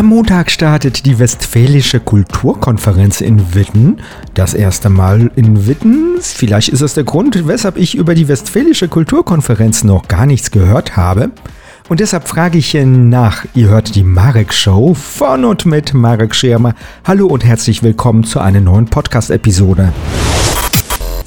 Am Montag startet die Westfälische Kulturkonferenz in Witten. Das erste Mal in Witten. Vielleicht ist das der Grund, weshalb ich über die Westfälische Kulturkonferenz noch gar nichts gehört habe. Und deshalb frage ich nach. Ihr hört die Marek Show von und mit Marek Schirmer. Hallo und herzlich willkommen zu einer neuen Podcast-Episode.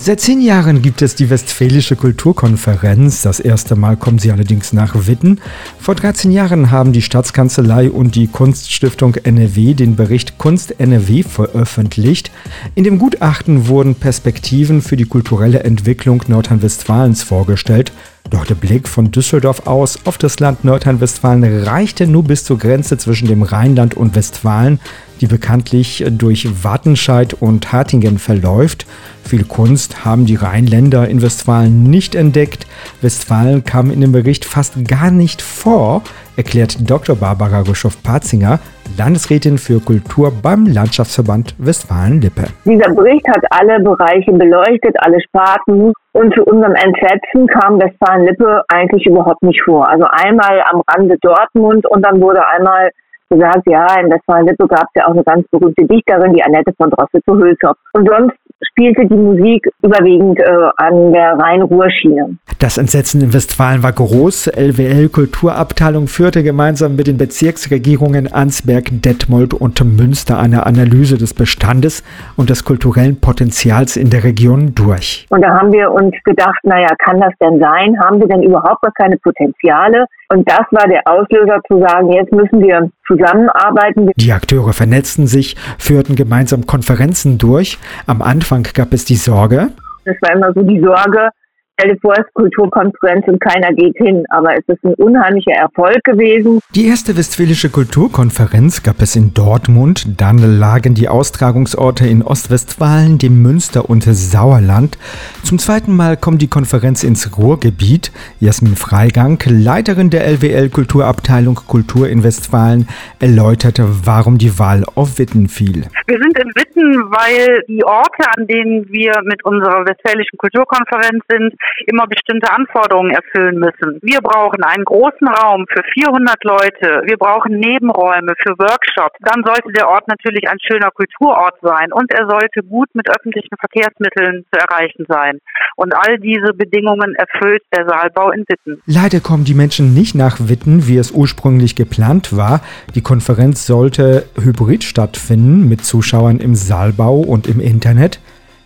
Seit zehn Jahren gibt es die Westfälische Kulturkonferenz. Das erste Mal kommen sie allerdings nach Witten. Vor 13 Jahren haben die Staatskanzlei und die Kunststiftung NRW den Bericht Kunst NRW veröffentlicht. In dem Gutachten wurden Perspektiven für die kulturelle Entwicklung Nordrhein-Westfalens vorgestellt. Doch der Blick von Düsseldorf aus auf das Land Nordrhein-Westfalen reichte nur bis zur Grenze zwischen dem Rheinland und Westfalen, die bekanntlich durch Wattenscheid und Hartingen verläuft. Viel Kunst haben die Rheinländer in Westfalen nicht entdeckt. Westfalen kam in dem Bericht fast gar nicht vor, erklärt Dr. Barbara Guschow-Patzinger, Landesrätin für Kultur beim Landschaftsverband Westfalen-Lippe. Dieser Bericht hat alle Bereiche beleuchtet, alle Sparten. Und zu unserem Entsetzen kam Westfalen-Lippe eigentlich überhaupt nicht vor. Also einmal am Rande Dortmund und dann wurde einmal gesagt, ja, in Westfalen-Lippe gab es ja auch eine ganz berühmte Dichterin, die Annette von Droste zu Hülshoff. Und sonst spielte die Musik überwiegend äh, an der Rhein-Ruhr-Schiene. Das Entsetzen in Westfalen war groß. LWL Kulturabteilung führte gemeinsam mit den Bezirksregierungen Ansberg, Detmold und Münster eine Analyse des Bestandes und des kulturellen Potenzials in der Region durch. Und da haben wir uns gedacht, naja, kann das denn sein? Haben wir denn überhaupt gar keine Potenziale? Und das war der Auslöser zu sagen, jetzt müssen wir zusammenarbeiten. Die Akteure vernetzten sich, führten gemeinsam Konferenzen durch. Am Anfang gab es die Sorge. Es war immer so die Sorge, stell dir vor, es Kulturkonferenz und keiner geht hin. Aber es ist ein unheimlicher Erfolg gewesen. Die erste Westfälische Kulturkonferenz gab es in Dortmund. Dann lagen die Austragungsorte in Ostwestfalen, dem Münster und Sauerland. Zum zweiten Mal kommt die Konferenz ins Ruhrgebiet. Jasmin Freigang, Leiterin der LWL Kulturabteilung Kultur in Westfalen, erläuterte, warum die Wahl auf Witten fiel. Wir sind in Witten, weil die Orte, an denen wir mit unserer Westfälischen Kulturkonferenz sind, immer bestimmte Anforderungen erfüllen müssen. Wir brauchen einen großen Raum für 400 Leute. Wir brauchen Nebenräume für Workshops. Dann sollte der Ort natürlich ein schöner Kulturort sein und er sollte gut mit öffentlichen Verkehrsmitteln zu erreichen sein. Und all diese Bedingungen erfüllt der Saalbau in Witten. Leider kommen die Menschen nicht nach Witten, wie es ursprünglich geplant war. Die Konferenz sollte hybrid stattfinden mit Zuschauern im Saalbau und im Internet.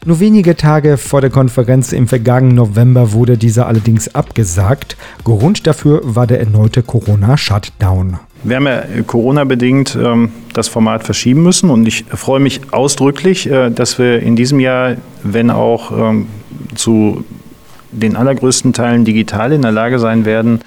Nur wenige Tage vor der Konferenz im vergangenen November wurde diese allerdings abgesagt. Grund dafür war der erneute Corona-Shutdown. Wir haben ja Corona-bedingt ähm, das Format verschieben müssen und ich freue mich ausdrücklich, äh, dass wir in diesem Jahr, wenn auch ähm, zu den allergrößten Teilen digital in der Lage sein werden,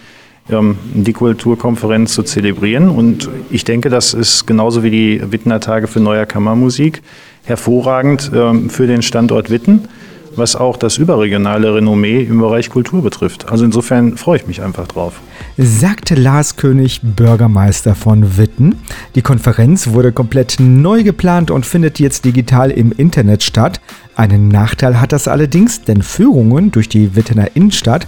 die Kulturkonferenz zu zelebrieren. Und ich denke, das ist genauso wie die Wittner Tage für Neue Kammermusik hervorragend ähm, für den Standort Witten, was auch das überregionale Renommee im Bereich Kultur betrifft. Also insofern freue ich mich einfach drauf. Sagte Lars König, Bürgermeister von Witten. Die Konferenz wurde komplett neu geplant und findet jetzt digital im Internet statt. Einen Nachteil hat das allerdings, denn Führungen durch die Wittener Innenstadt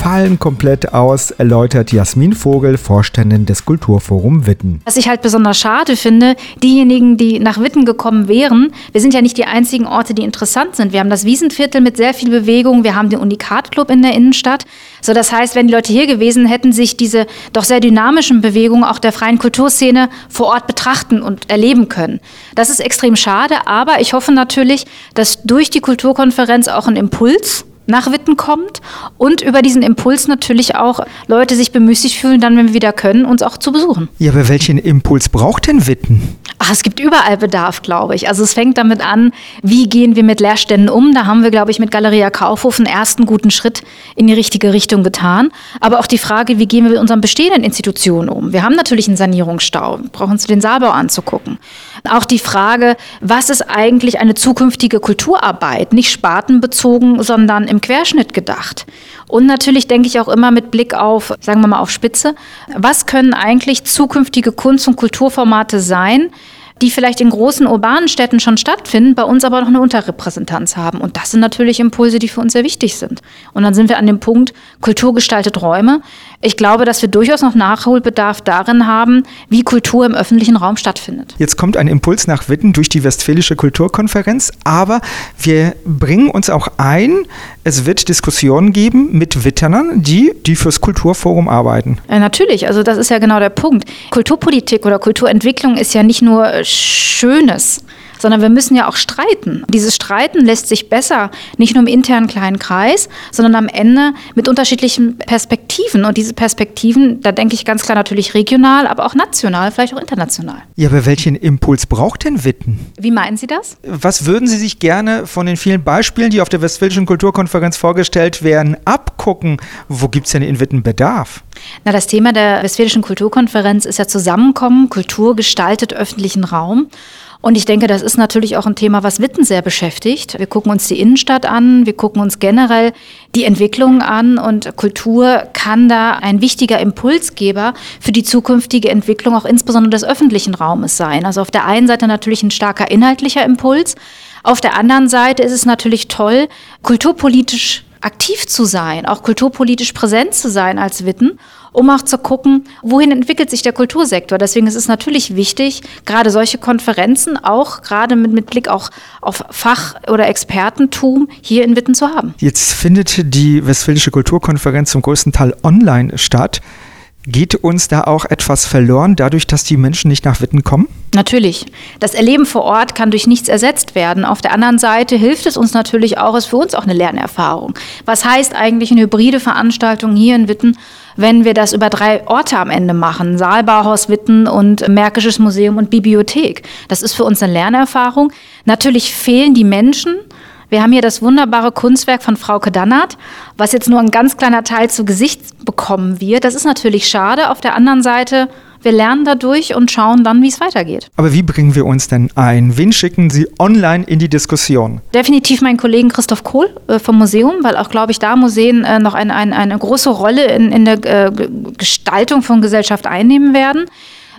fallen komplett aus, erläutert Jasmin Vogel, Vorständin des Kulturforum Witten. Was ich halt besonders schade finde, diejenigen, die nach Witten gekommen wären, wir sind ja nicht die einzigen Orte, die interessant sind. Wir haben das Wiesenviertel mit sehr viel Bewegung, wir haben den Unikat-Club in der Innenstadt. So, das heißt, wenn die Leute hier gewesen hätten, sich diese doch sehr dynamischen Bewegungen auch der freien Kulturszene vor Ort betrachten und erleben können. Das ist extrem schade, aber ich hoffe natürlich, dass durch die Kulturkonferenz auch ein Impuls nach Witten kommt und über diesen Impuls natürlich auch Leute sich bemüßigt fühlen, dann, wenn wir wieder können, uns auch zu besuchen. Ja, aber welchen Impuls braucht denn Witten? Ach, es gibt überall Bedarf, glaube ich. Also es fängt damit an, wie gehen wir mit Leerständen um? Da haben wir, glaube ich, mit Galeria Kaufhof einen ersten guten Schritt in die richtige Richtung getan. Aber auch die Frage, wie gehen wir mit unseren bestehenden Institutionen um? Wir haben natürlich einen Sanierungsstau, wir brauchen uns den Saalbau anzugucken. Auch die Frage, was ist eigentlich eine zukünftige Kulturarbeit? Nicht spartenbezogen, sondern im Querschnitt gedacht. Und natürlich denke ich auch immer mit Blick auf, sagen wir mal, auf Spitze. Was können eigentlich zukünftige Kunst- und Kulturformate sein? Die vielleicht in großen urbanen Städten schon stattfinden, bei uns aber noch eine Unterrepräsentanz haben. Und das sind natürlich Impulse, die für uns sehr wichtig sind. Und dann sind wir an dem Punkt, Kultur gestaltet Räume. Ich glaube, dass wir durchaus noch Nachholbedarf darin haben, wie Kultur im öffentlichen Raum stattfindet. Jetzt kommt ein Impuls nach Witten durch die Westfälische Kulturkonferenz, aber wir bringen uns auch ein, es wird Diskussionen geben mit Witternern, die, die fürs Kulturforum arbeiten. Ja, natürlich, also das ist ja genau der Punkt. Kulturpolitik oder Kulturentwicklung ist ja nicht nur Schönes sondern wir müssen ja auch streiten. Dieses Streiten lässt sich besser nicht nur im internen kleinen Kreis, sondern am Ende mit unterschiedlichen Perspektiven. Und diese Perspektiven, da denke ich ganz klar natürlich regional, aber auch national, vielleicht auch international. Ja, aber welchen Impuls braucht denn Witten? Wie meinen Sie das? Was würden Sie sich gerne von den vielen Beispielen, die auf der Westfälischen Kulturkonferenz vorgestellt werden, abgucken? Wo gibt es denn in Witten Bedarf? Na, das Thema der Westfälischen Kulturkonferenz ist ja Zusammenkommen, Kultur gestaltet öffentlichen Raum. Und ich denke, das ist natürlich auch ein Thema, was Witten sehr beschäftigt. Wir gucken uns die Innenstadt an, wir gucken uns generell die Entwicklung an und Kultur kann da ein wichtiger Impulsgeber für die zukünftige Entwicklung auch insbesondere des öffentlichen Raumes sein. Also auf der einen Seite natürlich ein starker inhaltlicher Impuls, auf der anderen Seite ist es natürlich toll, kulturpolitisch aktiv zu sein, auch kulturpolitisch präsent zu sein als Witten um auch zu gucken, wohin entwickelt sich der Kultursektor. Deswegen ist es natürlich wichtig, gerade solche Konferenzen auch gerade mit, mit Blick auch auf Fach- oder Expertentum hier in Witten zu haben. Jetzt findet die Westfälische Kulturkonferenz zum größten Teil online statt. Geht uns da auch etwas verloren, dadurch, dass die Menschen nicht nach Witten kommen? Natürlich. Das Erleben vor Ort kann durch nichts ersetzt werden. Auf der anderen Seite hilft es uns natürlich auch, ist für uns auch eine Lernerfahrung. Was heißt eigentlich eine hybride Veranstaltung hier in Witten, wenn wir das über drei Orte am Ende machen? Saalbauhaus Witten und Märkisches Museum und Bibliothek. Das ist für uns eine Lernerfahrung. Natürlich fehlen die Menschen, wir haben hier das wunderbare Kunstwerk von Frauke Dannert, was jetzt nur ein ganz kleiner Teil zu Gesicht bekommen wird. Das ist natürlich schade. Auf der anderen Seite wir lernen dadurch und schauen dann, wie es weitergeht. Aber wie bringen wir uns denn ein? Wen schicken Sie online in die Diskussion? Definitiv meinen Kollegen Christoph Kohl äh, vom Museum, weil auch, glaube ich, da Museen äh, noch ein, ein, eine große Rolle in, in der äh, Gestaltung von Gesellschaft einnehmen werden.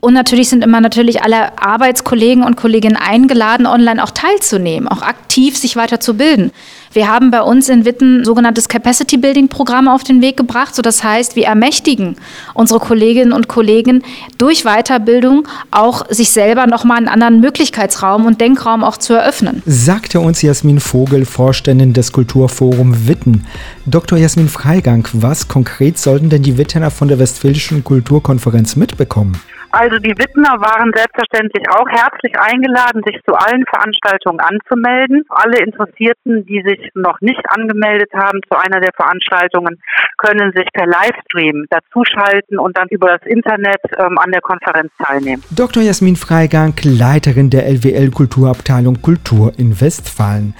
Und natürlich sind immer natürlich alle Arbeitskollegen und Kolleginnen eingeladen, online auch teilzunehmen, auch aktiv sich weiterzubilden. Wir haben bei uns in Witten sogenanntes Capacity Building Programm auf den Weg gebracht. So das heißt, wir ermächtigen unsere Kolleginnen und Kollegen durch Weiterbildung auch sich selber nochmal einen anderen Möglichkeitsraum und Denkraum auch zu eröffnen. Sagte uns Jasmin Vogel, Vorständin des Kulturforum Witten. Dr. Jasmin Freigang, was konkret sollten denn die Wittener von der Westfälischen Kulturkonferenz mitbekommen? Also die Wittner waren selbstverständlich auch herzlich eingeladen, sich zu allen Veranstaltungen anzumelden. Alle Interessierten, die sich noch nicht angemeldet haben zu einer der Veranstaltungen, können sich per Livestream dazuschalten und dann über das Internet ähm, an der Konferenz teilnehmen. Dr. Jasmin Freigang, Leiterin der LWL Kulturabteilung Kultur in Westfalen.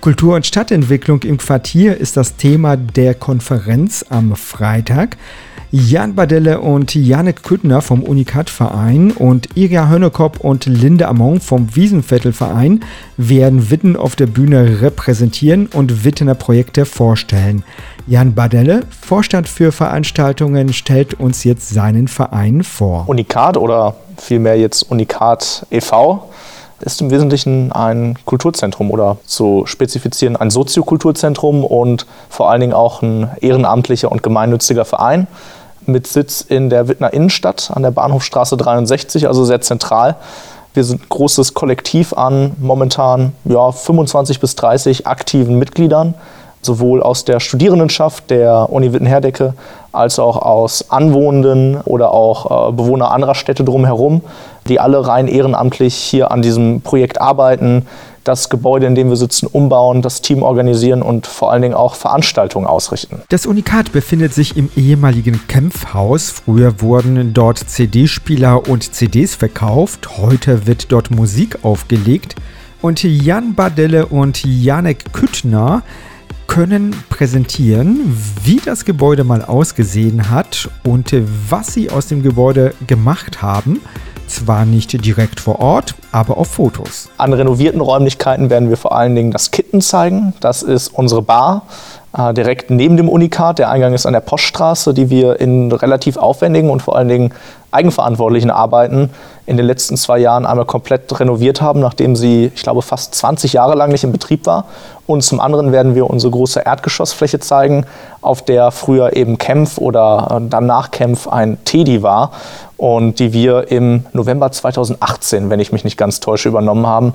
Kultur- und Stadtentwicklung im Quartier ist das Thema der Konferenz am Freitag. Jan Badelle und Janek Küttner vom Unikat-Verein und Iria Hönnekop und Linde Amon vom Wiesenviertel-Verein werden Witten auf der Bühne repräsentieren und Wittener Projekte vorstellen. Jan Badelle, Vorstand für Veranstaltungen, stellt uns jetzt seinen Verein vor. Unikat oder vielmehr jetzt Unikat e.V ist im Wesentlichen ein Kulturzentrum oder zu spezifizieren ein Soziokulturzentrum und vor allen Dingen auch ein ehrenamtlicher und gemeinnütziger Verein mit Sitz in der Wittner Innenstadt an der Bahnhofstraße 63, also sehr zentral. Wir sind ein großes Kollektiv an momentan ja, 25 bis 30 aktiven Mitgliedern, sowohl aus der Studierendenschaft der Uni Witten-Herdecke als auch aus Anwohnenden oder auch äh, Bewohner anderer Städte drumherum, die alle rein ehrenamtlich hier an diesem Projekt arbeiten, das Gebäude, in dem wir sitzen, umbauen, das Team organisieren und vor allen Dingen auch Veranstaltungen ausrichten. Das Unikat befindet sich im ehemaligen Kämpfhaus. Früher wurden dort CD-Spieler und CDs verkauft. Heute wird dort Musik aufgelegt. Und Jan Badelle und Janek Küttner können präsentieren, wie das Gebäude mal ausgesehen hat und was sie aus dem Gebäude gemacht haben. Zwar nicht direkt vor Ort, aber auf Fotos. An renovierten Räumlichkeiten werden wir vor allen Dingen das Kitten zeigen. Das ist unsere Bar, äh, direkt neben dem Unikat. Der Eingang ist an der Poststraße, die wir in relativ aufwendigen und vor allen Dingen eigenverantwortlichen Arbeiten in den letzten zwei Jahren einmal komplett renoviert haben, nachdem sie, ich glaube, fast 20 Jahre lang nicht in Betrieb war. Und zum anderen werden wir unsere große Erdgeschossfläche zeigen, auf der früher eben Kempf oder äh, dann nach Kempf ein Teddy war und die wir im November 2018, wenn ich mich nicht ganz täusche, übernommen haben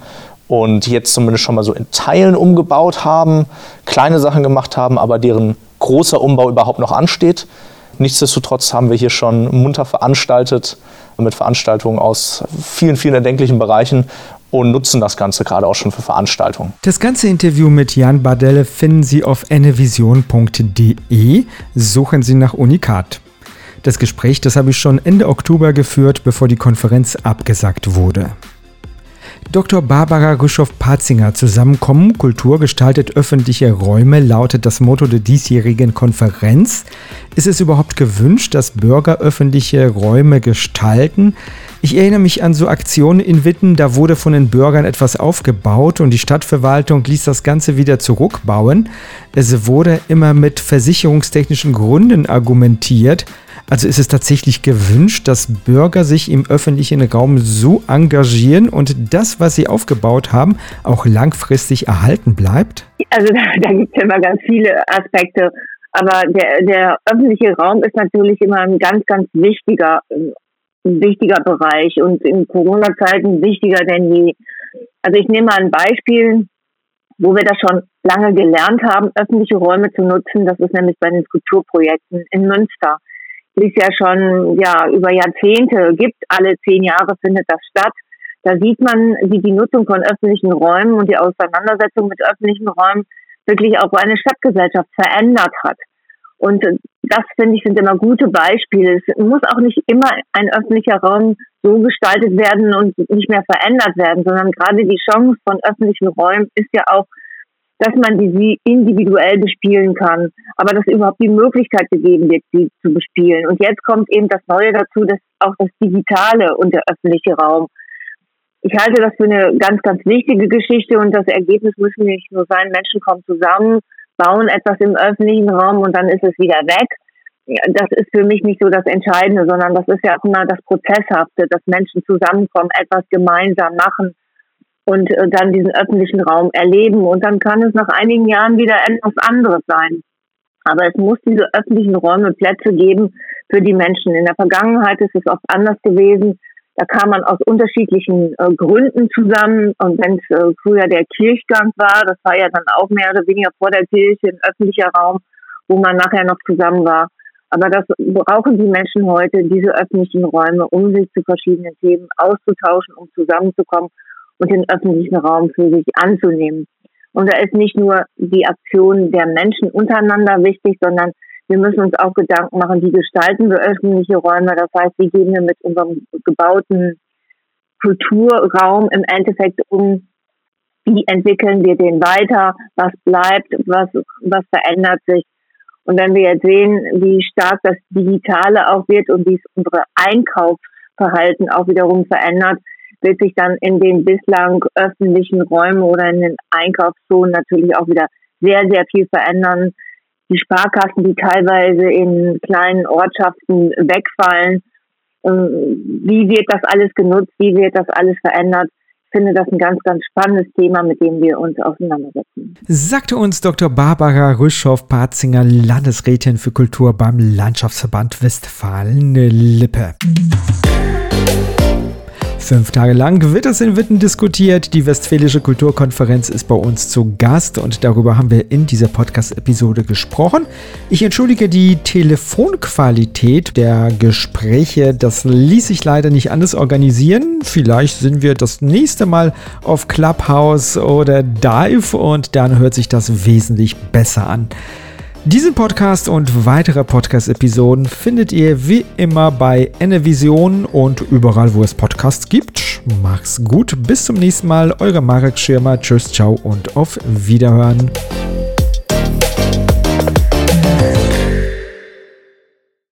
und jetzt zumindest schon mal so in Teilen umgebaut haben, kleine Sachen gemacht haben, aber deren großer Umbau überhaupt noch ansteht. Nichtsdestotrotz haben wir hier schon munter veranstaltet mit Veranstaltungen aus vielen, vielen erdenklichen Bereichen und nutzen das Ganze gerade auch schon für Veranstaltungen. Das ganze Interview mit Jan Bardelle finden Sie auf ennevision.de. Suchen Sie nach Unikat. Das Gespräch, das habe ich schon Ende Oktober geführt, bevor die Konferenz abgesagt wurde. Dr. Barbara Rüschow-Patzinger Zusammenkommen Kultur gestaltet öffentliche Räume lautet das Motto der diesjährigen Konferenz. Ist es überhaupt gewünscht, dass Bürger öffentliche Räume gestalten? Ich erinnere mich an so Aktionen in Witten, da wurde von den Bürgern etwas aufgebaut und die Stadtverwaltung ließ das Ganze wieder zurückbauen. Es wurde immer mit versicherungstechnischen Gründen argumentiert. Also ist es tatsächlich gewünscht, dass Bürger sich im öffentlichen Raum so engagieren und das, was sie aufgebaut haben, auch langfristig erhalten bleibt? Also da, gibt es ja immer ganz viele Aspekte. Aber der, der öffentliche Raum ist natürlich immer ein ganz, ganz wichtiger, wichtiger Bereich und in Corona-Zeiten wichtiger denn je. Also ich nehme mal ein Beispiel, wo wir das schon lange gelernt haben, öffentliche Räume zu nutzen. Das ist nämlich bei den Kulturprojekten in Münster die es ja schon ja über Jahrzehnte gibt. Alle zehn Jahre findet das statt. Da sieht man, wie die Nutzung von öffentlichen Räumen und die Auseinandersetzung mit öffentlichen Räumen wirklich auch eine Stadtgesellschaft verändert hat. Und das finde ich sind immer gute Beispiele. Es muss auch nicht immer ein öffentlicher Raum so gestaltet werden und nicht mehr verändert werden, sondern gerade die Chance von öffentlichen Räumen ist ja auch dass man die individuell bespielen kann, aber dass überhaupt die Möglichkeit gegeben wird, sie zu bespielen. Und jetzt kommt eben das Neue dazu, dass auch das Digitale und der öffentliche Raum. Ich halte das für eine ganz, ganz wichtige Geschichte und das Ergebnis müssen nicht nur sein, Menschen kommen zusammen, bauen etwas im öffentlichen Raum und dann ist es wieder weg. Das ist für mich nicht so das Entscheidende, sondern das ist ja auch immer das Prozesshafte, dass Menschen zusammenkommen, etwas gemeinsam machen, und äh, dann diesen öffentlichen Raum erleben. Und dann kann es nach einigen Jahren wieder etwas anderes sein. Aber es muss diese öffentlichen Räume Plätze geben für die Menschen. In der Vergangenheit ist es oft anders gewesen. Da kam man aus unterschiedlichen äh, Gründen zusammen. Und wenn es äh, früher der Kirchgang war, das war ja dann auch mehr oder weniger vor der Kirche ein öffentlicher Raum, wo man nachher noch zusammen war. Aber das brauchen die Menschen heute, diese öffentlichen Räume, um sich zu verschiedenen Themen auszutauschen, um zusammenzukommen und den öffentlichen Raum für sich anzunehmen. Und da ist nicht nur die Aktion der Menschen untereinander wichtig, sondern wir müssen uns auch Gedanken machen, wie gestalten wir öffentliche Räume. Das heißt, wie gehen wir mit unserem gebauten Kulturraum im Endeffekt um? Wie entwickeln wir den weiter? Was bleibt? Was, was verändert sich? Und wenn wir jetzt sehen, wie stark das Digitale auch wird und wie es unsere Einkaufsverhalten auch wiederum verändert, wird sich dann in den bislang öffentlichen Räumen oder in den Einkaufszonen natürlich auch wieder sehr, sehr viel verändern. Die Sparkassen, die teilweise in kleinen Ortschaften wegfallen, wie wird das alles genutzt, wie wird das alles verändert? Ich finde das ein ganz, ganz spannendes Thema, mit dem wir uns auseinandersetzen. Sagte uns Dr. Barbara Rüschow-Patzinger, Landesrätin für Kultur beim Landschaftsverband Westfalen-Lippe. Fünf Tage lang wird es in Witten diskutiert. Die Westfälische Kulturkonferenz ist bei uns zu Gast und darüber haben wir in dieser Podcast-Episode gesprochen. Ich entschuldige die Telefonqualität der Gespräche. Das ließ sich leider nicht anders organisieren. Vielleicht sind wir das nächste Mal auf Clubhouse oder Dive und dann hört sich das wesentlich besser an. Diesen Podcast und weitere Podcast-Episoden findet ihr wie immer bei Ennevision und überall, wo es Podcasts gibt. Mach's gut, bis zum nächsten Mal. Eure Marek Schirmer. Tschüss, ciao und auf Wiederhören.